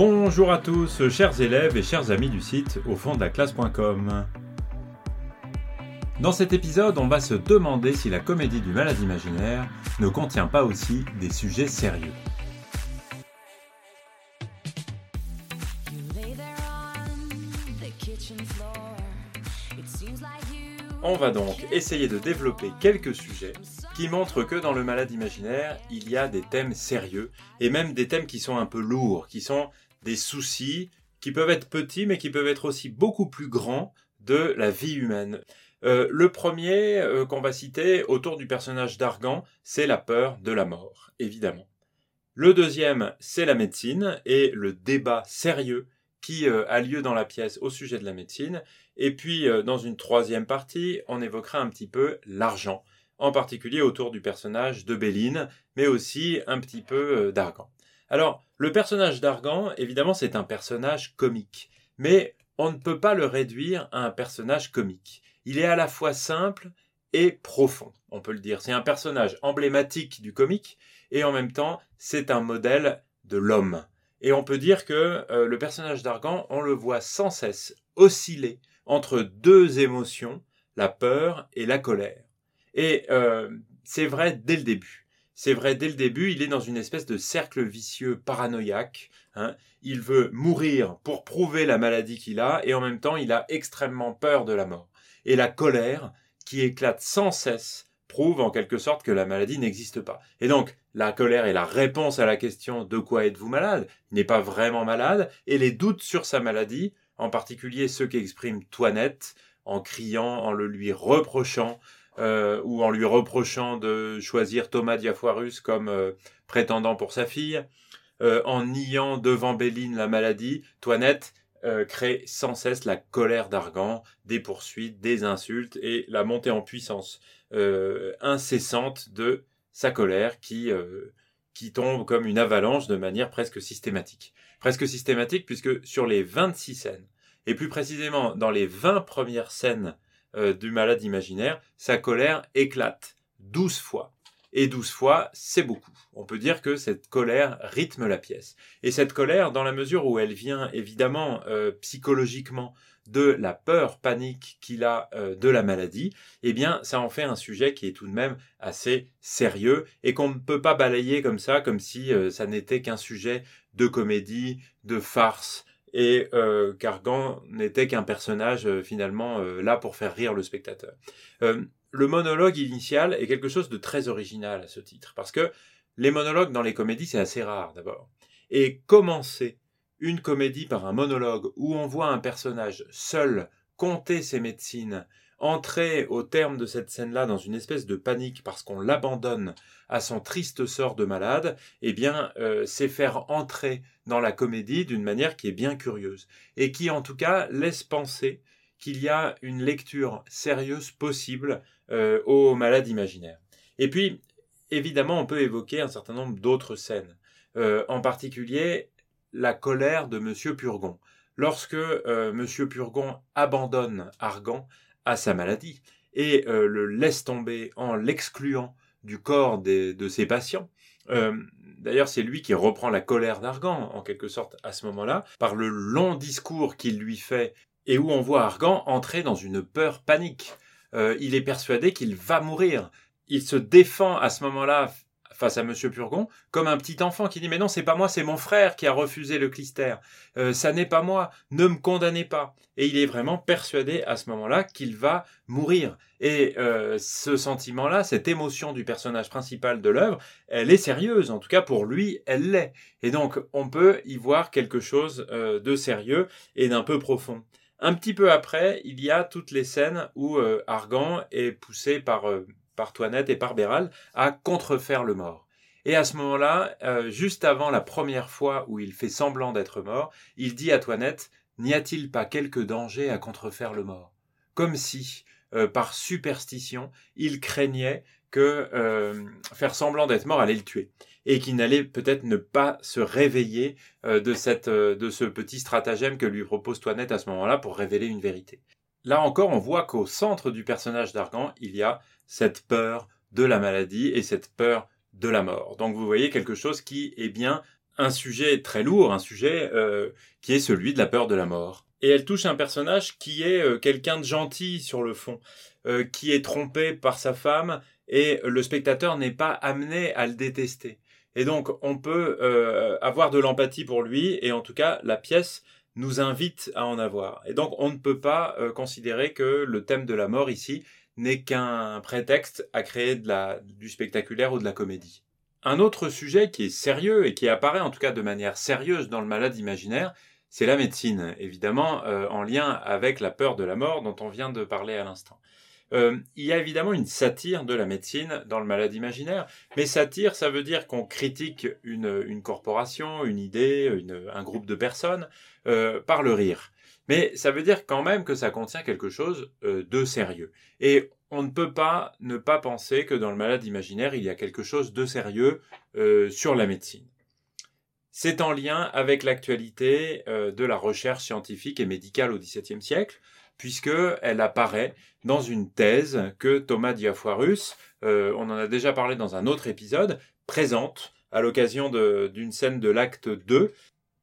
Bonjour à tous, chers élèves et chers amis du site au fond de la classe.com. Dans cet épisode, on va se demander si la comédie du malade imaginaire ne contient pas aussi des sujets sérieux. On va donc essayer de développer quelques sujets qui montrent que dans le malade imaginaire, il y a des thèmes sérieux et même des thèmes qui sont un peu lourds, qui sont des soucis qui peuvent être petits mais qui peuvent être aussi beaucoup plus grands de la vie humaine. Euh, le premier euh, qu'on va citer autour du personnage d'Argan, c'est la peur de la mort, évidemment. Le deuxième, c'est la médecine et le débat sérieux qui euh, a lieu dans la pièce au sujet de la médecine. Et puis, dans une troisième partie, on évoquera un petit peu l'argent, en particulier autour du personnage de Béline, mais aussi un petit peu d'Argan. Alors, le personnage d'Argan, évidemment, c'est un personnage comique, mais on ne peut pas le réduire à un personnage comique il est à la fois simple et profond, on peut le dire. C'est un personnage emblématique du comique et en même temps c'est un modèle de l'homme. Et on peut dire que euh, le personnage d'Argan, on le voit sans cesse osciller entre deux émotions, la peur et la colère. Et euh, c'est vrai dès le début. C'est vrai dès le début, il est dans une espèce de cercle vicieux paranoïaque. Hein. Il veut mourir pour prouver la maladie qu'il a et en même temps il a extrêmement peur de la mort et la colère qui éclate sans cesse prouve en quelque sorte que la maladie n'existe pas. Et donc, la colère est la réponse à la question de quoi êtes-vous malade? N'est pas vraiment malade, et les doutes sur sa maladie, en particulier ceux qu'exprime Toinette, en criant, en le lui reprochant, euh, ou en lui reprochant de choisir Thomas Diafoirus comme euh, prétendant pour sa fille, euh, en niant devant Béline la maladie, Toinette crée sans cesse la colère d'Argan, des poursuites, des insultes et la montée en puissance incessante de sa colère qui, qui tombe comme une avalanche de manière presque systématique. Presque systématique puisque sur les 26 scènes, et plus précisément dans les 20 premières scènes du malade imaginaire, sa colère éclate 12 fois et douze fois, c'est beaucoup. On peut dire que cette colère rythme la pièce. Et cette colère, dans la mesure où elle vient évidemment euh, psychologiquement de la peur panique qu'il a euh, de la maladie, eh bien ça en fait un sujet qui est tout de même assez sérieux et qu'on ne peut pas balayer comme ça, comme si euh, ça n'était qu'un sujet de comédie, de farce, et euh, Cargan n'était qu'un personnage finalement là pour faire rire le spectateur le monologue initial est quelque chose de très original à ce titre, parce que les monologues dans les comédies, c'est assez rare d'abord. Et commencer une comédie par un monologue où on voit un personnage seul compter ses médecines, entrer au terme de cette scène-là dans une espèce de panique parce qu'on l'abandonne à son triste sort de malade, eh bien, euh, c'est faire entrer dans la comédie d'une manière qui est bien curieuse et qui, en tout cas, laisse penser qu'il y a une lecture sérieuse possible euh, aux malades imaginaires. Et puis, évidemment, on peut évoquer un certain nombre d'autres scènes, euh, en particulier la colère de Monsieur Purgon. Lorsque euh, Monsieur Purgon abandonne Argan à sa maladie et le laisse tomber en l'excluant du corps de ses patients, D'ailleurs, c'est lui qui reprend la colère d'Argan, en quelque sorte, à ce moment-là, par le long discours qu'il lui fait et où on voit Argan entrer dans une peur panique. Euh, il est persuadé qu'il va mourir. Il se défend à ce moment-là face à Monsieur Purgon comme un petit enfant qui dit mais non c'est pas moi c'est mon frère qui a refusé le clister euh, ça n'est pas moi. Ne me condamnez pas. Et il est vraiment persuadé à ce moment-là qu'il va mourir. Et euh, ce sentiment-là cette émotion du personnage principal de l'œuvre elle est sérieuse. En tout cas pour lui elle l'est. Et donc on peut y voir quelque chose de sérieux et d'un peu profond. Un petit peu après, il y a toutes les scènes où euh, Argan est poussé par, euh, par Toinette et par Béral à contrefaire le mort. Et à ce moment-là, euh, juste avant la première fois où il fait semblant d'être mort, il dit à Toinette N'y a-t-il pas quelque danger à contrefaire le mort? Comme si, par superstition, il craignait que faire semblant d'être mort allait le tuer et qu'il n'allait peut-être ne pas se réveiller euh, de, cette, euh, de ce petit stratagème que lui propose Toinette à ce moment-là pour révéler une vérité. Là encore, on voit qu'au centre du personnage d'Argan, il y a cette peur de la maladie et cette peur de la mort. Donc vous voyez quelque chose qui est bien un sujet très lourd, un sujet euh, qui est celui de la peur de la mort. Et elle touche un personnage qui est euh, quelqu'un de gentil sur le fond, euh, qui est trompé par sa femme et le spectateur n'est pas amené à le détester. Et donc on peut avoir de l'empathie pour lui et en tout cas la pièce nous invite à en avoir. Et donc on ne peut pas considérer que le thème de la mort ici n'est qu'un prétexte à créer du spectaculaire ou de la comédie. Un autre sujet qui est sérieux et qui apparaît en tout cas de manière sérieuse dans le malade imaginaire, c'est la médecine, évidemment euh, en lien avec la peur de la mort dont on vient de parler à l'instant. Euh, il y a évidemment une satire de la médecine dans le malade imaginaire, mais satire, ça veut dire qu'on critique une, corporation, une idée, un groupe de personnes euh, par le rire. Mais ça veut dire quand même que ça contient quelque chose de sérieux. Et on ne peut pas ne pas penser que dans le malade imaginaire, il y a quelque chose de sérieux euh, sur la médecine. C'est en lien avec l'actualité euh, de la recherche scientifique et médicale au XVIIe siècle, puisqu'elle apparaît dans une thèse que Thomas Diafoirus, euh, on en a déjà parlé dans un autre épisode, présente à l'occasion d'une scène de l'acte 2.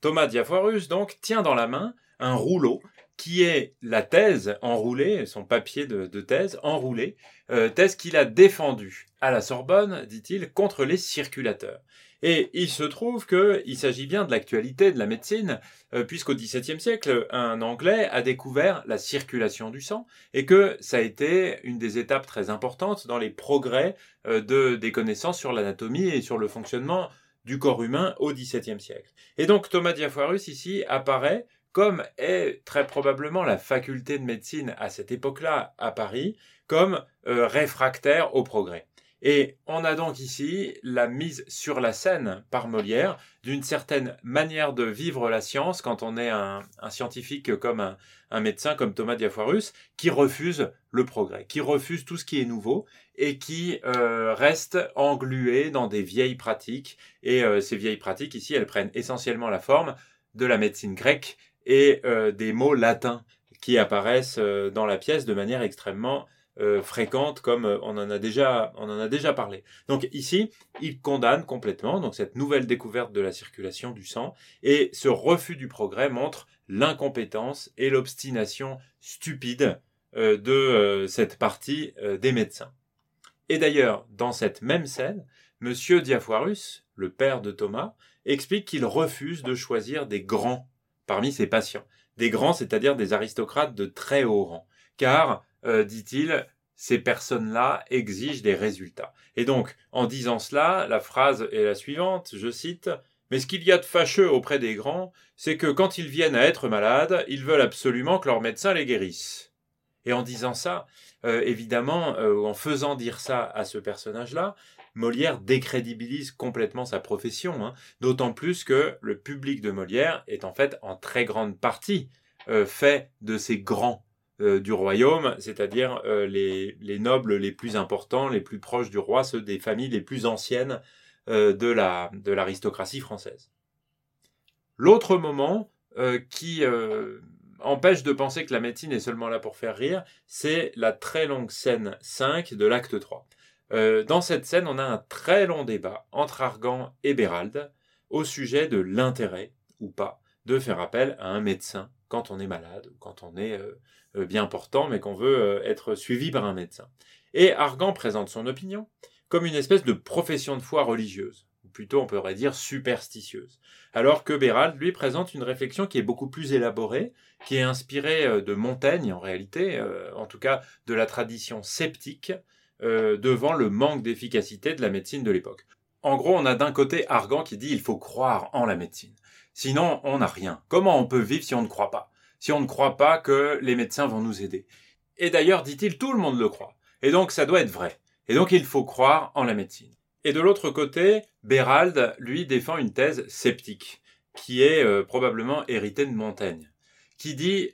Thomas Diafoirus, donc, tient dans la main un rouleau qui est la thèse enroulée, son papier de, thèse enroulé, euh, thèse qu'il a défendue à la Sorbonne, dit-il, contre les circulateurs. Et il se trouve qu'il s'agit bien de l'actualité de la médecine, euh, puisqu'au XVIIe siècle, un Anglais a découvert la circulation du sang, et que ça a été une des étapes très importantes dans les progrès euh, de, des connaissances sur l'anatomie et sur le fonctionnement du corps humain au XVIIe siècle. Et donc Thomas Diafoirus ici apparaît comme est très probablement la faculté de médecine à cette époque-là à Paris, comme euh, réfractaire au progrès. Et on a donc ici la mise sur la scène par Molière d'une certaine manière de vivre la science quand on est un, scientifique comme un, médecin comme Thomas Diafoirus qui refuse le progrès, qui refuse tout ce qui est nouveau et qui euh, reste englué dans des vieilles pratiques. Et euh, ces vieilles pratiques ici, elles prennent essentiellement la forme de la médecine grecque et euh, des mots latins qui apparaissent dans la pièce de manière extrêmement euh, fréquente, comme on en a déjà on en a déjà parlé. Donc ici, il condamne complètement donc cette nouvelle découverte de la circulation du sang et ce refus du progrès montre l'incompétence et l'obstination stupide de cette partie des médecins. Et d'ailleurs, dans cette même scène, Monsieur Diafoirus, le père de Thomas, explique qu'il refuse de choisir des grands parmi ses patients. Des grands, c'est-à-dire des aristocrates de très haut rang. Car, euh, dit-il, ces personnes-là exigent des résultats. Et donc, en disant cela, la phrase est la suivante, je cite, Mais ce qu'il y a de fâcheux auprès des grands, c'est que quand ils viennent à être malades, ils veulent absolument que leur médecin les guérisse. Et en disant ça, euh, évidemment, euh, en faisant dire ça à ce personnage-là, Molière décrédibilise complètement sa profession, hein. d'autant plus que le public de Molière est en fait en très grande partie fait de ces grands euh, du royaume, c'est-à-dire euh, les, les, nobles les plus importants, les plus proches du roi, ceux des familles les plus anciennes de la de l'aristocratie française. L'autre moment qui empêche de penser que la médecine est seulement là pour faire rire, c'est la très longue scène 5 de l'acte 3. Euh, dans cette scène, on a un très long débat entre Argan et Bérald au sujet de l'intérêt ou pas de faire appel à un médecin quand on est malade ou quand on est euh, euh, bien portant mais qu'on veut être suivi par un médecin. Et Argan présente son opinion comme une espèce de profession de foi religieuse, ou plutôt on pourrait dire superstitieuse, alors que Bérald lui présente une réflexion qui est beaucoup plus élaborée, qui est inspirée de Montaigne en réalité, en tout cas de la tradition sceptique, euh, devant le manque d'efficacité de la médecine de l'époque. En gros, on a d'un côté Argan qui dit il faut croire en la médecine. Sinon, on n'a rien. Comment on peut vivre si on ne croit pas? Si on ne croit pas que les médecins vont nous aider. Et d'ailleurs, dit-il, tout le monde le croit. Et donc, ça doit être vrai. Et donc, il faut croire en la médecine. Et de l'autre côté, Bérald, lui, défend une thèse sceptique, qui est euh, probablement héritée de Montaigne, qui dit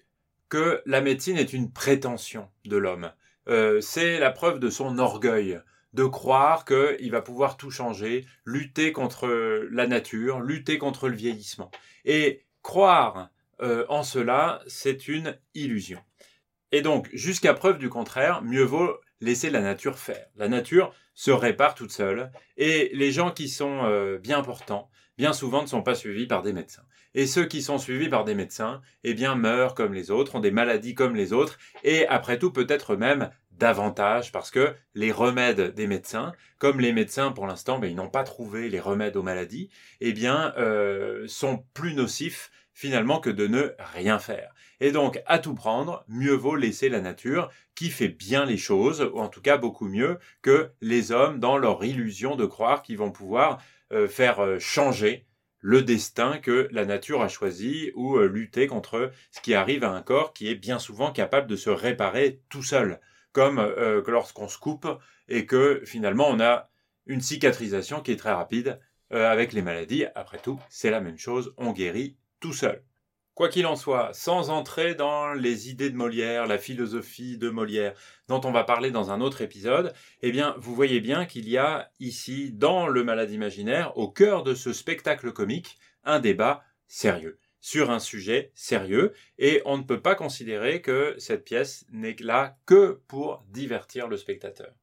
que la médecine est une prétention de l'homme, euh, c'est la preuve de son orgueil, de croire qu'il va pouvoir tout changer, lutter contre la nature, lutter contre le vieillissement. Et croire euh, en cela, c'est une illusion. Et donc, jusqu'à preuve du contraire, mieux vaut laisser la nature faire. La nature se répare toute seule et les gens qui sont euh, bien portants, bien souvent ne sont pas suivis par des médecins. Et ceux qui sont suivis par des médecins, eh bien meurent comme les autres, ont des maladies comme les autres et après tout peut-être même davantage parce que les remèdes des médecins, comme les médecins pour l'instant, ben, ils n'ont pas trouvé les remèdes aux maladies, eh euh, sont plus nocifs finalement que de ne rien faire. Et donc, à tout prendre, mieux vaut laisser la nature qui fait bien les choses, ou en tout cas beaucoup mieux que les hommes dans leur illusion de croire qu'ils vont pouvoir euh, faire euh, changer le destin que la nature a choisi ou lutter contre ce qui arrive à un corps qui est bien souvent capable de se réparer tout seul, comme que lorsqu'on se coupe et que finalement on a une cicatrisation qui est très rapide avec les maladies. Après tout, c'est la même chose, on guérit tout seul. Quoi qu'il en soit, sans entrer dans les idées de Molière, la philosophie de Molière, dont on va parler dans un autre épisode, eh bien, vous voyez bien qu'il y a ici, dans le malade imaginaire, au cœur de ce spectacle comique, un débat sérieux sur un sujet sérieux, et on ne peut pas considérer que cette pièce n'est là que pour divertir le spectateur.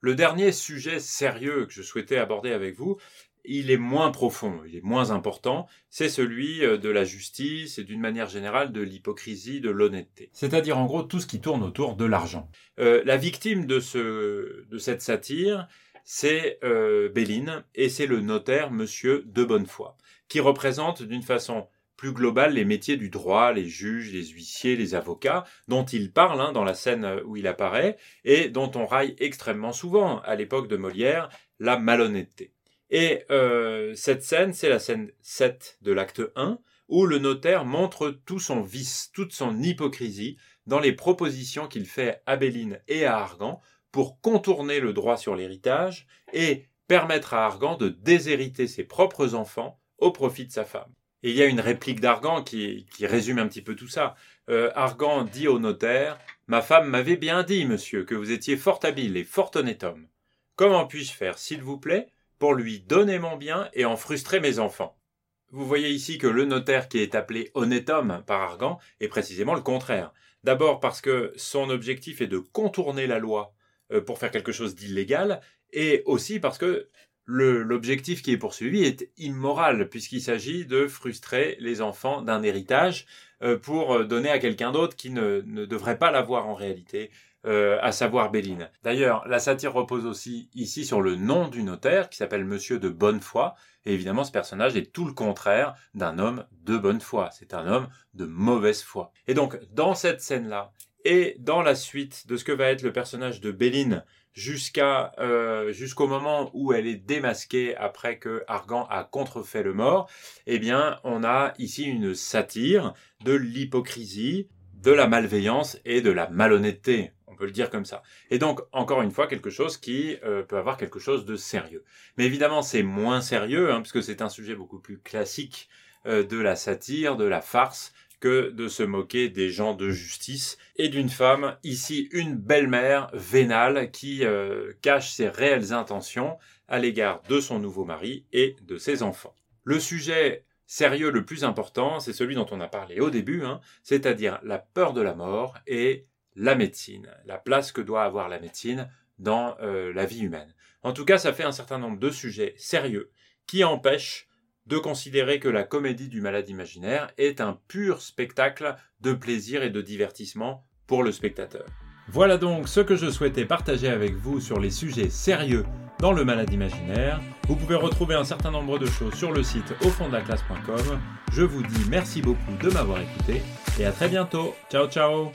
Le dernier sujet sérieux que je souhaitais aborder avec vous, il est moins profond, il est moins important, c'est celui euh, de la justice et d'une manière générale de l'hypocrisie, de l'honnêteté. C'est-à-dire en gros tout ce qui tourne autour de l'argent. Euh, la victime de, ce, de cette satire, c'est euh, Béline et c'est le notaire Monsieur de Bonnefoy, qui représente d'une façon plus globale les métiers du droit, les juges, les huissiers, les avocats, dont il parle hein, dans la scène où il apparaît, et dont on raille extrêmement souvent, à l'époque de Molière, la malhonnêteté. Et euh, cette scène, c'est la scène 7 de l'acte 1, où le notaire montre tout son vice, toute son hypocrisie dans les propositions qu'il fait à Béline et à Argan pour contourner le droit sur l'héritage et permettre à Argan de déshériter ses propres enfants au profit de sa femme. Et il y a une réplique d'Argan qui, résume un petit peu tout ça. Euh, Argan dit au notaire Ma femme m'avait bien dit, monsieur, que vous étiez fort habile et fort honnête homme. Comment puis-je faire, s'il vous plaît, pour lui donner mon bien et en frustrer mes enfants? Vous voyez ici que le notaire qui est appelé honnête homme par Argan est précisément le contraire. D'abord parce que son objectif est de contourner la loi euh, pour faire quelque chose d'illégal, et aussi parce que l'objectif qui est poursuivi est immoral, puisqu'il s'agit de frustrer les enfants d'un héritage euh, pour euh, donner à quelqu'un d'autre qui ne, devrait pas l'avoir en réalité. Euh, à savoir Béline. D'ailleurs, la satire repose aussi ici sur le nom du notaire, qui s'appelle Monsieur de Bonnefoy, et évidemment ce personnage est tout le contraire d'un homme de bonne foi, c'est un homme de mauvaise foi. Et donc, dans cette scène-là, et dans la suite de ce que va être le personnage de Béline, jusqu'à euh, jusqu'au moment où elle est démasquée après que Argan a contrefait le mort, eh bien, on a ici une satire de l'hypocrisie, de la malveillance et de la malhonnêteté peut le dire comme ça. Et donc, encore une fois, quelque chose qui euh, peut avoir quelque chose de sérieux. Mais évidemment, c'est moins sérieux, hein, puisque c'est un sujet beaucoup plus classique euh, de la satire, de la farce, que de se moquer des gens de justice et d'une femme, ici une belle-mère vénale qui euh, cache ses réelles intentions à l'égard de son nouveau mari et de ses enfants. Le sujet sérieux le plus important, c'est celui dont on a parlé au début, hein, c'est-à-dire la peur de la mort et la médecine, la place que doit avoir la médecine dans euh, la vie humaine. En tout cas, ça fait un certain nombre de sujets sérieux qui empêchent de considérer que la comédie du malade imaginaire est un pur spectacle de plaisir et de divertissement pour le spectateur. Voilà donc ce que je souhaitais partager avec vous sur les sujets sérieux dans le malade imaginaire. Vous pouvez retrouver un certain nombre de choses sur le site au fond de la classe.com. Je vous dis merci beaucoup de m'avoir écouté et à très bientôt. Ciao ciao